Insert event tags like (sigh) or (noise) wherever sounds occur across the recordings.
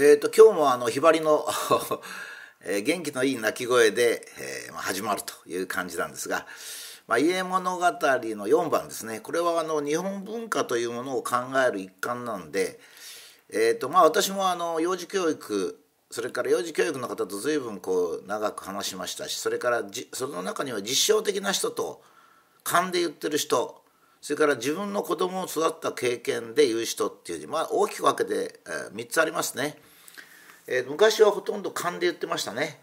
えーと、今日もあのひばりの (laughs) え元気のいい鳴き声で、えー、ま、始まるという感じなんですが「まあ、家物語」の4番ですね。これはあの日本文化というものを考える一環なんで、えーとまあ、私もあの幼児教育それから幼児教育の方と随分こう長く話しましたしそれからじその中には実証的な人と勘で言ってる人それから自分の子供を育った経験で言う人っていうまあ、大きく分けて、えー、3つありますね、えー、昔はほとんど勘で言ってましたね、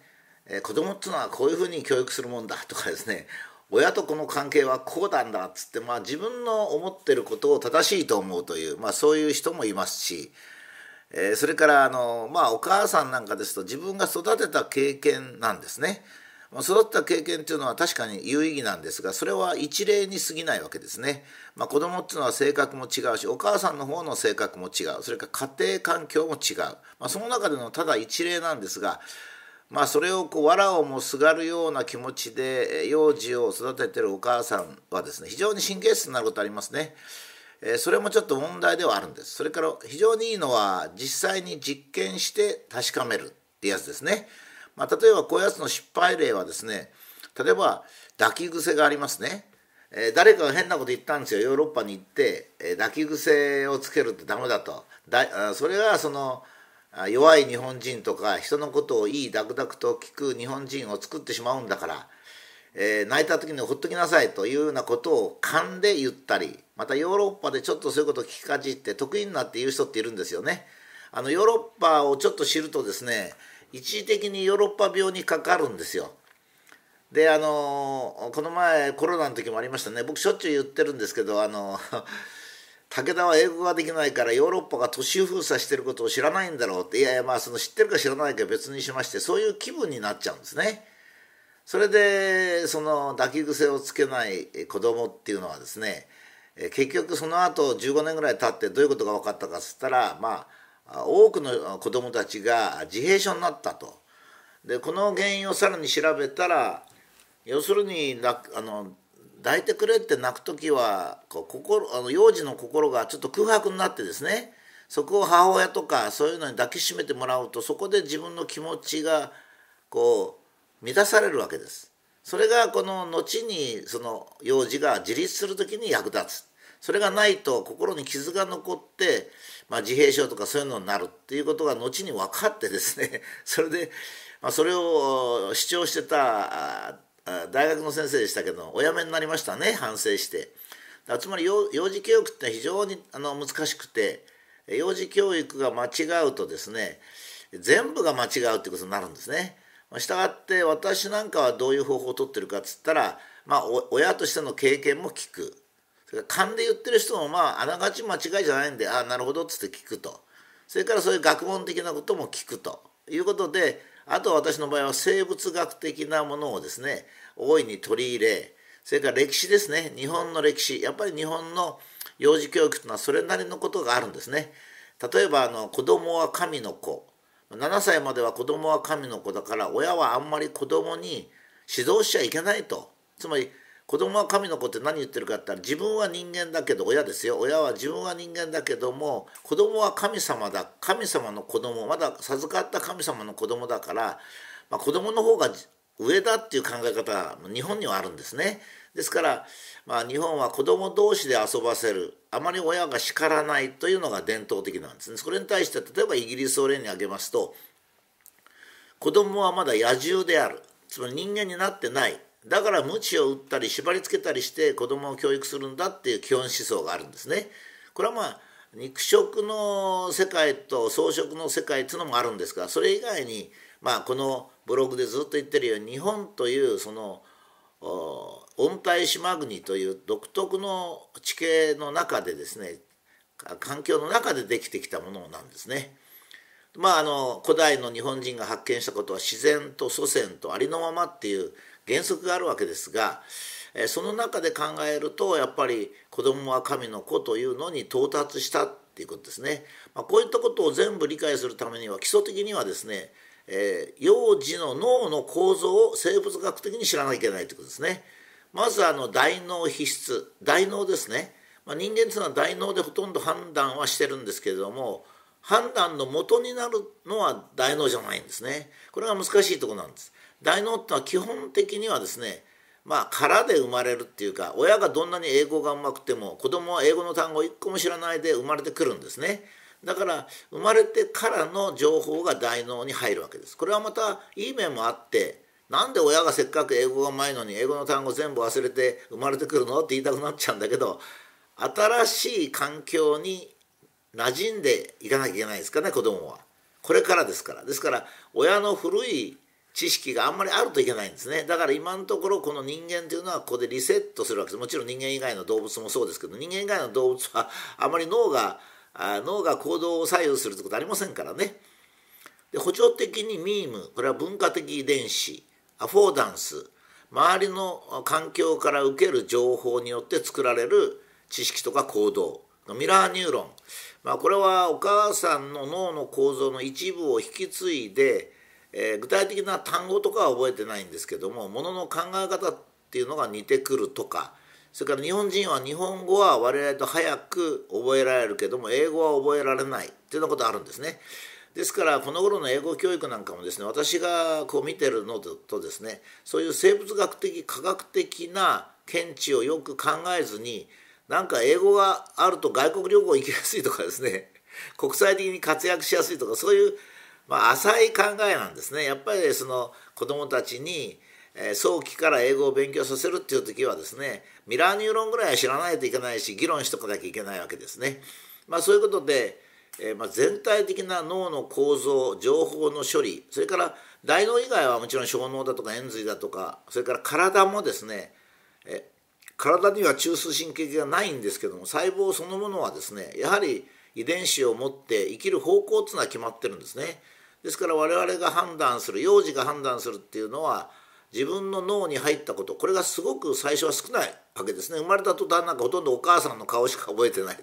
えー、子供っていうのはこういうふうに教育するもんだとかですね。親と子の関係はこうなんだっつって、まあ、自分の思ってることを正しいと思うという、まあ、そういう人もいますし、えー、それからあの、まあ、お母さんなんかですと自分が育てた経験なんですね。育った経験っていうのは確かに有意義なんですがそれは一例に過ぎないわけですね。まあ、子供っていうのは性格も違うしお母さんの方の性格も違うそれから家庭環境も違う、まあ、その中でのただ一例なんですが、まあ、それをこう藁をもすがるような気持ちで幼児を育ててるお母さんはですね非常に神経質になることありますね。えそれもちょっと問題ではあるんです。それから非常にいいのは実際に実験して確かめるってやつですね。まあ、例えばこういうやつの失敗例はですね例えば抱き癖がありますね、えー、誰かが変なこと言ったんですよ。ヨーロッパに行って、えー、抱き癖をつけるってダメだと。だそれがその弱い日本人とか人のことをいいダクダクと聞く日本人を作ってしまうんだから、えー、泣いた時にほっときなさいというようなことを勘で言ったりまたヨーロッパでちょっとそういうことを聞きかじって得意になって言う人っているんですよね。あのヨーロッパをちょっと知るとですね一時的にヨーロッパ病にかかるんですよ。であのこの前コロナの時もありましたね僕しょっちゅう言ってるんですけどあの (laughs) 武田は英語ができないからヨーロッパが都市封鎖してることを知らないんだろうっていやいやまあその知ってるか知らないか別にしましてそういう気分になっちゃうんですね。それでその抱き癖をつけない子供っていうのはですね結局その後15年ぐらい経ってどういうことが分かったかっつったらまあ多くの子どもたちが自閉症になったと。でこの原因をさらに調べたら要するにあの抱いてくれって泣く時はこう心あの幼児の心がちょっと空白になってですねそこを母親とかそういうのに抱きしめてもらうとそこで自分の気持ちがこう満たされるわけです。それがこの後にその幼児が自立する時に役立つ。それがないと心に傷が残って、まあ、自閉症とかそういうのになるっていうことが後に分かってですね (laughs) それで、まあ、それを主張してた大学の先生でしたけどお辞めになりましたね反省して。つまり幼児教育って非常にあの難しくて幼児教育が間違うとですね全部が間違うってことになるんですね。したがって私なんかはどういう方法をとってるかっつったら、まあ、親としての経験も聞く勘で言ってる人もまああながち間違いじゃないんでああなるほどっつって聞くと。それからそういう学問的なことも聞くと。いうことであと私の場合は生物学的なものをですね大いに取り入れそれから歴史ですね。日本の歴史。やっぱり日本の幼児教育というのはそれなりのことがあるんですね。例えばあの子供は神の子。7歳までは子供は神の子だから親はあんまり子供に指導しちゃいけないと。つまり子供は神の子って何言ってるかって言ったら自分は人間だけど親ですよ。親は自分は人間だけども子供は神様だ。神様の子供まだ授かった神様の子供だから、まあ、子供の方が上だっていう考え方が日本にはあるんですね。ですから、まあ、日本は子供同士で遊ばせる。あまり親が叱らないというのが伝統的なんですね。それに対して例えばイギリスを例に挙げますと子供はまだ野獣である。つまり人間になってない。だから鞭を打ったり縛りつけたりして子供を教育するんだっていう基本思想があるんですね。これはまあ肉食の世界と草食の世界っていうのもあるんですがそれ以外にまあこのブログでずっと言ってるように日本というその温帯島国という独特の地形の中でですね環境の中でできてきたものなんですね。まああの古代の日本人が発見したことは自然と祖先とありのままっていう原則があるわけですがその中で考えるとやっぱり子供は神の子というのに到達したっていうことですね。まあ、こういったことを全部理解するためには基礎的にはですね、えー、幼児の脳の構造を生物学的に知らなきゃいけないということですね。まずあの大脳皮質大脳ですね。まあ、人間というのは大脳でほとんど判断はしてるんですけれども判断の元になるのは大脳じゃないんですね。これが難しいとこなんです。大脳ってのは基本的にはですねまあ殻で生まれるっていうか親がどんなに英語がうまくても子供は英語の単語一個も知らないで生まれてくるんですね。だから生まれてからの情報が大脳に入るわけです。これはまたいい面もあってなんで親がせっかく英語がうまいのに英語の単語全部忘れて生まれてくるの？って言いたくなっちゃうんだけど新しい環境に馴染んでいかなきゃいけないですかね子供は。これからですから。ですから親の古い知識があんまりあるといけないんですね。だから今のところこの人間というのはここでリセットするわけです。もちろん人間以外の動物もそうですけど人間以外の動物はあまり脳が脳が行動を左右するってことありませんからね。で補助的にミームこれは文化的遺伝子アフォーダンス周りの環境から受ける情報によって作られる知識とか行動。ミラーニューロン、まあ、これはお母さんの脳の構造の一部を引き継いで、えー、具体的な単語とかは覚えてないんですけどもものの考え方っていうのが似てくるとかそれから日本人は日本語は我々と早く覚えられるけども英語は覚えられないっていうようなことあるんですね。ですからこの頃の英語教育なんかもですね私がこう見てるのとですねそういう生物学的科学的な見地をよく考えずになんか英語があると外国旅行行きやすいとかですね (laughs) 国際的に活躍しやすいとかそういう、まあ、浅い考えなんですねやっぱりその子どもたちに、えー、早期から英語を勉強させるっていう時はですねミラーニューロンぐらいは知らないといけないし議論しとかなきゃいけないわけですね。まあ、そういうことでえー、まあ、全体的な脳の構造情報の処理それから大脳以外はもちろん小脳だとか円髄だとかそれから体もですね、え体には中枢神経系がないんですけども細胞そのものはですねやはり遺伝子を持って生きる方向っていうのは決まってるんですね。ですから我々が判断する幼児が判断するっていうのは自分の脳に入ったことこれがすごく最初は少ないわけですね。生まれた途端なんかほとんどお母さんの顔しか覚えてない。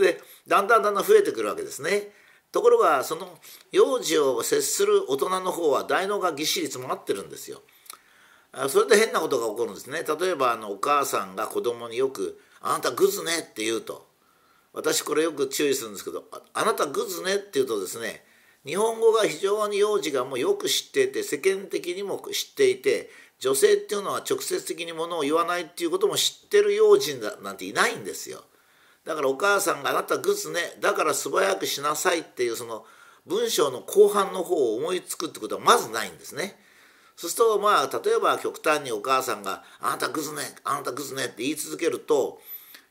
でだんだんだんだん増えてくるわけですね。ところがその幼児を接する大人の方は大脳がぎっしり詰まってるんですよ。それで変なことが起こるんですね例えばあのお母さんが子供によく「あなたグズね」って言うと私これよく注意するんですけど「あなたグズね」って言うとですね日本語が非常に幼児がもうよく知っていて世間的にも知っていて女性っていうのは直接的にものを言わないっていうことも知ってる幼児なんていないんですよ。だからお母さんが「あなたグズねだから素早くしなさい」っていうその文章の後半の方を思いつくってことはまずないんですね。そうするとまあ例えば極端にお母さんが「あなたグズねあなたグズね」って言い続けると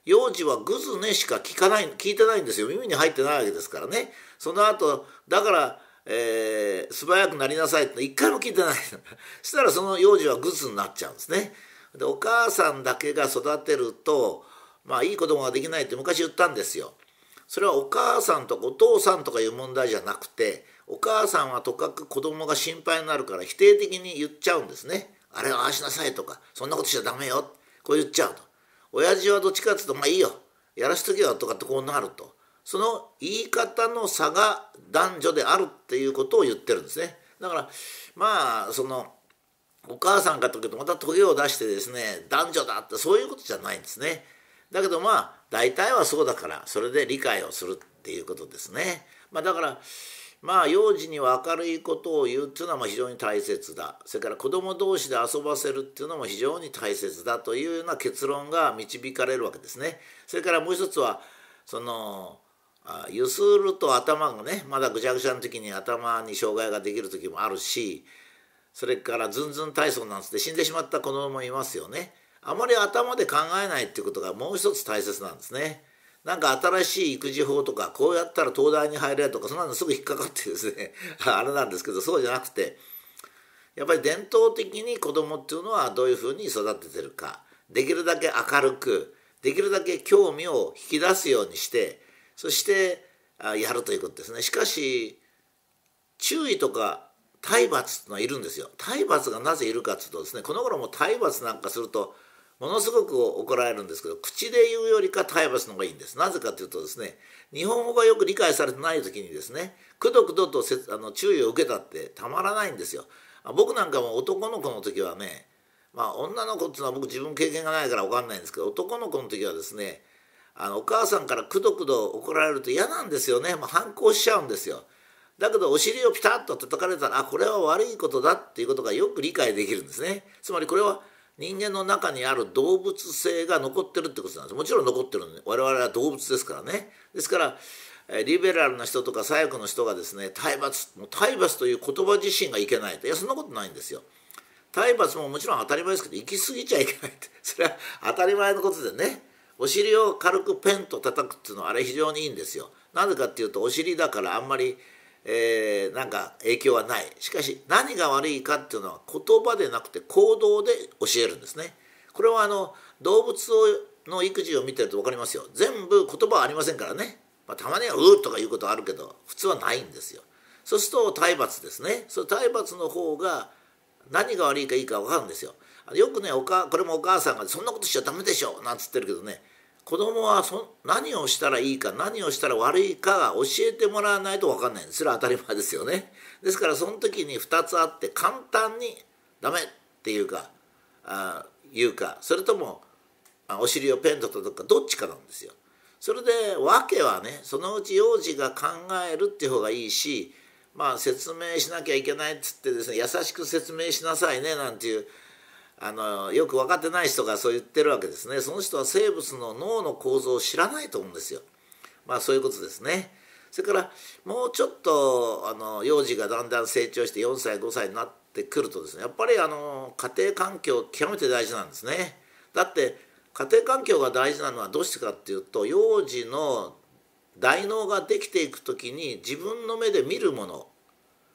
幼児はグズねしか聞かない聞いてないんですよ。耳に入ってないわけですからね。その後だから、えー、素早くなりなさいって一回も聞いてないそ (laughs) したらその幼児はグズになっちゃうんですね。でお母さんだけが育てるとまあいい子供ができないって昔言ったんですよ。それはお母さんとかお父さんとかいう問題じゃなくてお母さんはとかく子供が心配になるから否定的に言っちゃうんですね。あれはああしなさいとかそんなことしちゃダメよ。こう言っちゃうと。親父はどっちかっていうとまあいいよ。やらしとけよとかってこうなると。その言い方の差が男女であるっていうことを言ってるんですね。だからまあそのお母さんかというとまたトゲを出してですね男女だってそういうことじゃないんですね。だけどまあ大体はそうだからそれで理解をするっていうことですね。まあだからまあ幼児には明るいことを言うっていうのは非常に大切だそれから子ども同士で遊ばせるっていうのも非常に大切だというような結論が導かれるわけですね。それからもう一つはそのゆすると頭がねまだぐちゃぐちゃの時に頭に障害ができる時もあるしそれからズンズン体操なんつって死んでしまった子供もいますよね。あまり頭で考えないっていうことがもう一つ大切なんですね。なんか新しい育児法とかこうやったら東大に入れとかそんなのすぐ引っかかってですね (laughs) あれなんですけどそうじゃなくてやっぱり伝統的に子供っていうのはどういうふうに育ててるかできるだけ明るくできるだけ興味を引き出すようにしてそしてやるということですね。しかし注意とか体罰ってのはいるんですよ。体罰がなぜいるかっていうとですねこの頃も体罰なんかするとものすごく怒られるんですけど口で言うよりか体罰の方がいいんです。なぜかというとですね日本語がよく理解されてない時にですねくどくどとせあの注意を受けたってたまらないんですよ。僕なんかも男の子の時はねまあ女の子っていうのは僕自分経験がないから分かんないんですけど男の子の時はですねあのお母さんからくどくど怒られると嫌なんですよね、まあ、反抗しちゃうんですよ。だけどお尻をピタッと叩かれたらあこれは悪いことだっていうことがよく理解できるんですね。つまりこれは人間の中にある動物性が残ってるってことなんです。もちろん残ってるんで我々は動物ですからね。ですからリベラルな人とか左翼の人がですね体罰もう体罰という言葉自身がいけないと。いやそんなことないんですよ。体罰ももちろん当たり前ですけど行き過ぎちゃいけないって。(laughs) それは当たり前のことでね。お尻を軽くペンと叩くっていうのはあれ非常にいいんですよ。なぜかっていうとお尻だからあんまりえー、なんか影響はない。しかし何が悪いかっていうのは言葉でなくて行動で教えるんですね。これはあの動物の育児を見てると分かりますよ。全部言葉はありませんからね、まあ、たまには「う」とかいうことはあるけど普通はないんですよ。そうすると体罰ですね。その体罰の方が何が悪いかいいか分かるんですよ。よくねおかこれもお母さんが「そんなことしちゃダメでしょ」なんつってるけどね。子供はそ何をしたらいいか何をしたら悪いかが教えてもらわないと分かんない。んですそれは当たり前ですよね。ですからその時に2つあって簡単にダメっていうかあ言うか。それともお尻をペンと叩くかどっちかなんですよ。それで訳はねそのうち幼児が考えるっていう方がいいしまあ説明しなきゃいけないっつってですね優しく説明しなさいねなんていうあのよく分かってない人がそう言ってるわけですね。その人は生物の脳の構造を知らないと思うんですよ。まあそういうことですね。それからもうちょっとあの幼児がだんだん成長して4歳5歳になってくるとですねやっぱりあの家庭環境極めて大事なんですね。だって家庭環境が大事なのはどうしてかっていうと幼児の大脳ができていく時に自分の目で見るもの。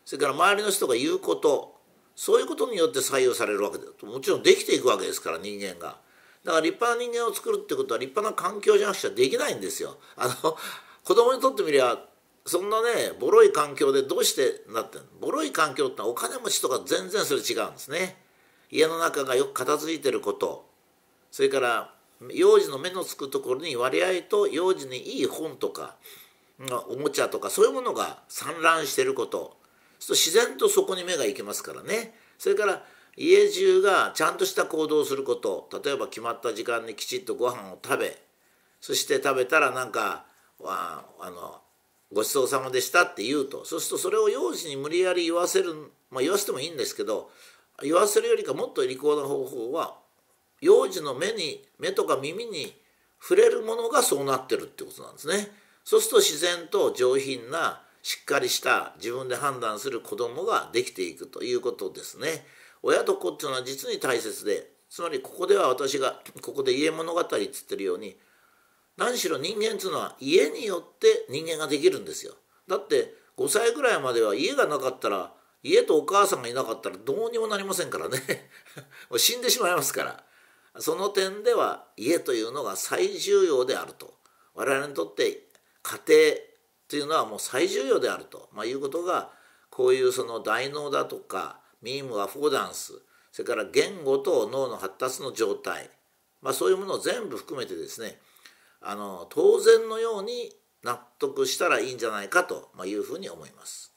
それから周りの人が言うこと。そういうことによって採用されるわけだと。もちろんできていくわけですから人間が。だから立派な人間を作るってことは立派な環境じゃなくちゃできないんですよ。あの子供にとってみりゃそんなねボロい環境でどうしてなってんの？ボロい環境ってお金持ちとか全然それ違うんですね。家の中がよく片付いてること。それから幼児の目のつくところに割合と幼児にいい本とかおもちゃとかそういうものが散乱してること。そう自然とそこに目が行きますからねそれから家中がちゃんとした行動をすること例えば決まった時間にきちっとご飯を食べそして食べたらなんかあのごちそうさまでしたって言うとそうするとそれを幼児に無理やり言わせるまあ言わせてもいいんですけど言わせるよりかもっと利口な方法は幼児の目に目とか耳に触れるものがそうなってるってことなんですね。そうすると自然と上品なしっかりした自分で判断する子供ができていくということですね。親と子っていうのは実に大切でつまりここでは私がここで家物語っつってるように何しろ人間っていうのは家によって人間ができるんですよ。だって5歳ぐらいまでは家がなかったら家とお母さんがいなかったらどうにもなりませんからねもう (laughs) 死んでしまいますからその点では家というのが最重要であると我々にとって家庭庭というのはもう最重要であると、まあ、いうことがこういうその大脳だとかミームアフォーダンスそれから言語と脳の発達の状態、まあ、そういうものを全部含めてですねあの当然のように納得したらいいんじゃないかというふうに思います。